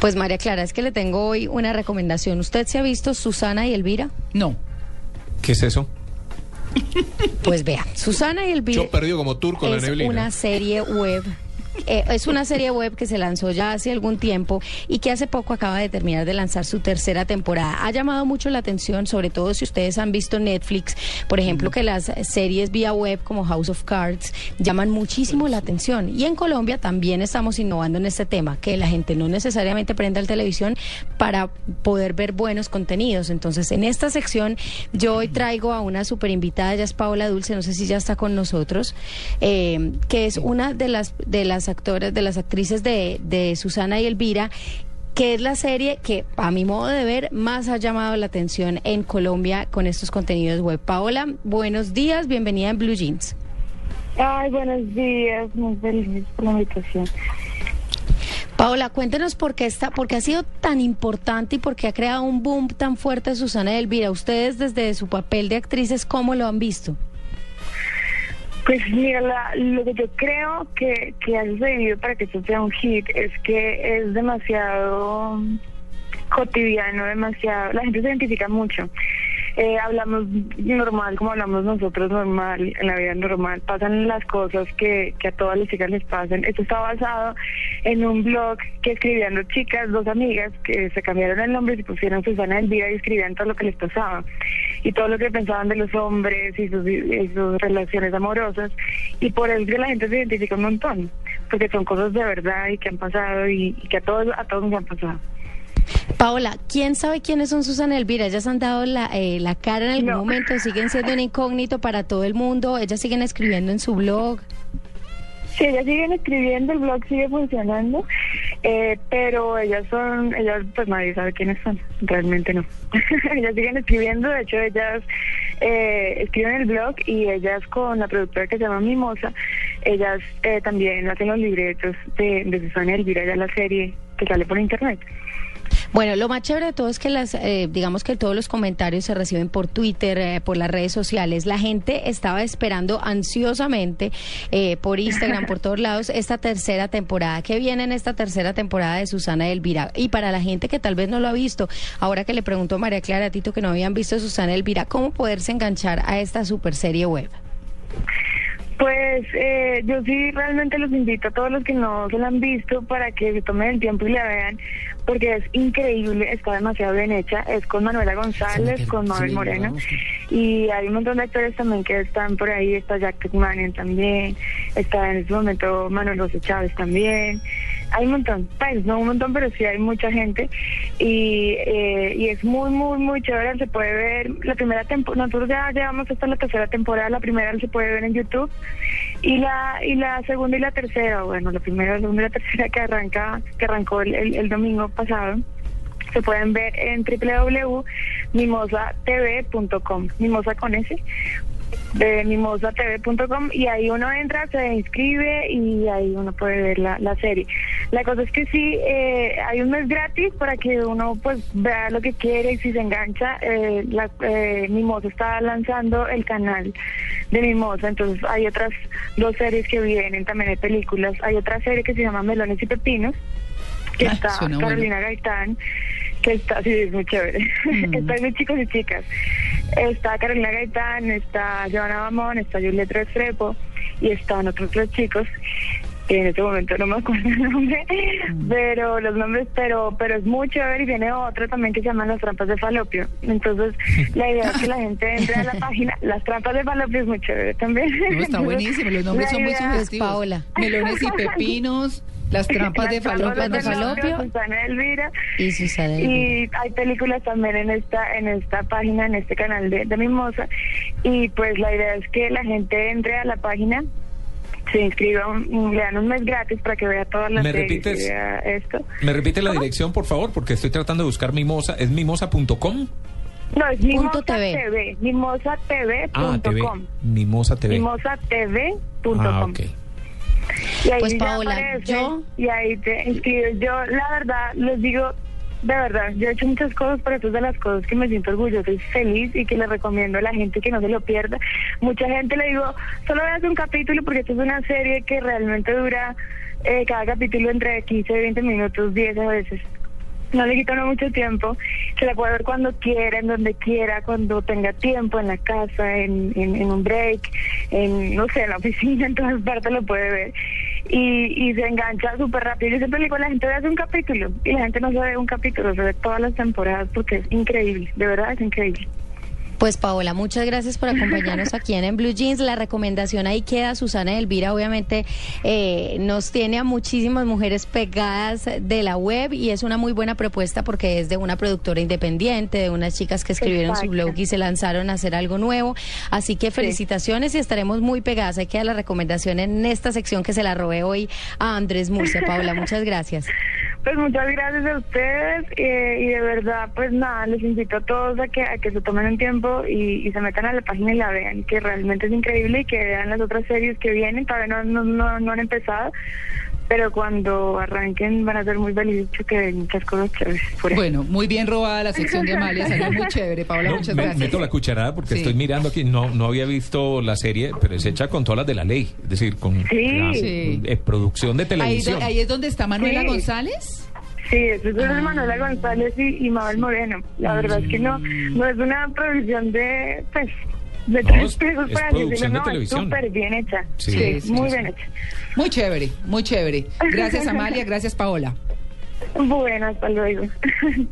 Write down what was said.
Pues María Clara, es que le tengo hoy una recomendación. ¿Usted se ha visto Susana y Elvira? No. ¿Qué es eso? Pues vea, Susana y Elvira Yo perdido como turco en la es neblina. una serie web. Eh, es una serie web que se lanzó ya hace algún tiempo y que hace poco acaba de terminar de lanzar su tercera temporada. Ha llamado mucho la atención, sobre todo si ustedes han visto Netflix, por ejemplo, que las series vía web como House of Cards llaman muchísimo la atención. Y en Colombia también estamos innovando en este tema, que la gente no necesariamente prenda la televisión para poder ver buenos contenidos. Entonces, en esta sección yo hoy traigo a una super invitada, ella es Paola Dulce, no sé si ya está con nosotros, eh, que es una de las de las actoras, de las actrices de, de Susana y Elvira que es la serie que a mi modo de ver más ha llamado la atención en Colombia con estos contenidos web. Paola, buenos días, bienvenida en Blue Jeans. Ay, buenos días, muy feliz por la invitación. Paola, cuéntenos por qué está, por qué ha sido tan importante y por qué ha creado un boom tan fuerte Susana y Elvira. Ustedes desde su papel de actrices, ¿cómo lo han visto? Pues mira, la- lo que yo creo que, que ha sucedido para que esto sea un hit es que es demasiado cotidiano, demasiado, la gente se identifica mucho. Eh, hablamos normal como hablamos nosotros normal, en la vida normal, pasan las cosas que, que a todas las chicas les pasan. Esto está basado en un blog que escribían dos chicas, dos amigas, que se cambiaron el nombre y se pusieron Susana Elvira y escribían todo lo que les pasaba y todo lo que pensaban de los hombres y sus, y sus relaciones amorosas y por eso que la gente se identifica un montón, porque son cosas de verdad y que han pasado y, y que a todos, a todos nos han pasado. Paola, ¿quién sabe quiénes son Susana Elvira? ¿Ellas han dado la, eh, la cara en algún No. momento? ¿Siguen siendo un incógnito para todo el mundo? ¿Ellas siguen escribiendo en su blog? Sí, ellas siguen escribiendo, el blog sigue funcionando, eh, pero ellas son, ellas pues nadie sabe quiénes son, realmente no. ellas siguen escribiendo, de hecho ellas eh, escriben el blog y ellas con la productora que se llama Mimosa, ellas eh, también hacen los libretos de, de Susana Elvira, ya la serie que sale por internet. Bueno, lo más chévere de todo es que las, eh, digamos que todos los comentarios se reciben por Twitter, eh, por las redes sociales. La gente estaba esperando ansiosamente eh, por Instagram, por todos lados, esta tercera temporada. ¿Qué viene en esta tercera temporada de Susana Elvira? Y para la gente que tal vez no lo ha visto, ahora que le preguntó a María Clara a Tito que no habían visto Susana y Elvira, ¿cómo poderse enganchar a esta super serie web? Pues eh, yo sí realmente los invito a todos los que no se la han visto para que se tomen el tiempo y la vean, porque es increíble, está demasiado bien hecha. Es con Manuela González, con Mabel Moreno, y hay un montón de actores también que están por ahí. Está Jack Manion también, está en este momento Manuel José Chávez también. Hay un montón, pues no un montón, pero sí hay mucha gente y, eh, y es muy, muy, muy chévere. Se puede ver la primera temporada, nosotros ya llevamos hasta la tercera temporada, la primera se puede ver en YouTube y la y la segunda y la tercera, bueno, la primera, la segunda y la tercera que arranca, que arrancó el, el, el domingo pasado. Se pueden ver en www.mimosatv.com, mimosa con S, de mimosatv.com y ahí uno entra, se inscribe y ahí uno puede ver la, la serie. La cosa es que sí, eh, hay un mes gratis para que uno pues vea lo que quiere y si se engancha, eh, la, eh, Mimosa está lanzando el canal de Mimosa, entonces hay otras dos series que vienen, también hay películas, hay otra serie que se llama Melones y Pepinos, que Ah, está Carolina Gaitán, que está, sí, es muy chévere, está muy chicos y chicas, está Carolina Gaitán, está Joana Bamón, está Julieta Restrepo y están otros tres chicos que en este momento no me acuerdo el nombre, pero los nombres, pero pero es muy chévere y viene otro también que se llama Las Trampas de Falopio. Entonces, la idea es que la gente entre a la página, Las Trampas de Falopio es muy chévere también. No, está buenísimo, los nombres la son muy sugestivos. Paola. Melones y pepinos, las trampas de Las Trampas falopio. de Falopio. Susana Elvira. Y Susana Elvira. Y hay películas también en esta en esta página, en este canal de, de Mimosa. Y pues la idea es que la gente entre a la página, se inscriba, un- le dan un mes gratis para que vea todas las ¿Me repites? vea esto. ¿Me repite la ¿Cómo? dirección, por favor? Porque estoy tratando de buscar Mimosa. ¿Es mimosa.com? No, es Mimosa TV. TV, mimosatv.com. Ah, TV. Mimosa TV. mimosatv.com. Ah, ok. Y ahí Pues, Paola, aparece, yo- Y ahí te inscribes. Yo, la verdad, les digo, de verdad, yo he hecho muchas cosas, pero esto es de las cosas que me siento orgullosa y feliz y que le recomiendo a la gente que no se lo pierda. Mucha gente le digo, solo veas un capítulo porque esto es una serie que realmente dura eh, cada capítulo entre 15 y 20 minutos, 10 a veces. No le quita mucho tiempo, se la puede ver cuando quiera, en donde quiera, cuando tenga tiempo, en la casa, en, en, en un break, en, no sé, en la oficina, en todas partes lo puede ver. Y, y se engancha súper rápido. Yo siempre digo la gente, veas un capítulo, y la gente no se ve un capítulo, se ve todas las temporadas porque es increíble, de verdad es increíble. Pues Paola, muchas gracias por acompañarnos aquí en, En Blue Jeans. La recomendación ahí queda. Susana Elvira obviamente eh, nos tiene a muchísimas mujeres pegadas de la web y es una muy buena propuesta porque es de una productora independiente, de unas chicas que escribieron su blog y se lanzaron a hacer algo nuevo. Así que felicitaciones y estaremos muy pegadas. Ahí queda la recomendación en esta sección que se la robé hoy a Andrés Murcia. Paola, muchas gracias. Pues muchas gracias a ustedes eh, y de verdad, pues nada, les invito a todos a que, a que se tomen un tiempo y, y se metan a la página y la vean, que realmente es increíble y que vean las otras series que vienen, todavía no, no, no, no han empezado, pero cuando arranquen van a ser muy felices porque hay muchas cosas chéveres por ahí. Bueno, muy bien robada la sección de Amalia, salió muy chévere, Paola, No, muchas me- gracias. meto la cucharada porque Sí. estoy mirando aquí. No, no había visto la serie, pero es hecha con todas las de la ley. Es decir, con Sí. la Sí. eh, producción de Ahí, televisión. do- ahí es donde está Manuela Sí. González. Sí, eso es Ah. Manuela González y, y Mabel Moreno. La verdad es que no, no es una producción de, pues, de No, tres es- pesos es para producción decirlo, de no, televisión. súper bien hecha. Sí, Sí, sí, muy sí. bien hecha. Muy chévere, muy chévere. Gracias Amalia, gracias Paola. Bueno, hasta luego.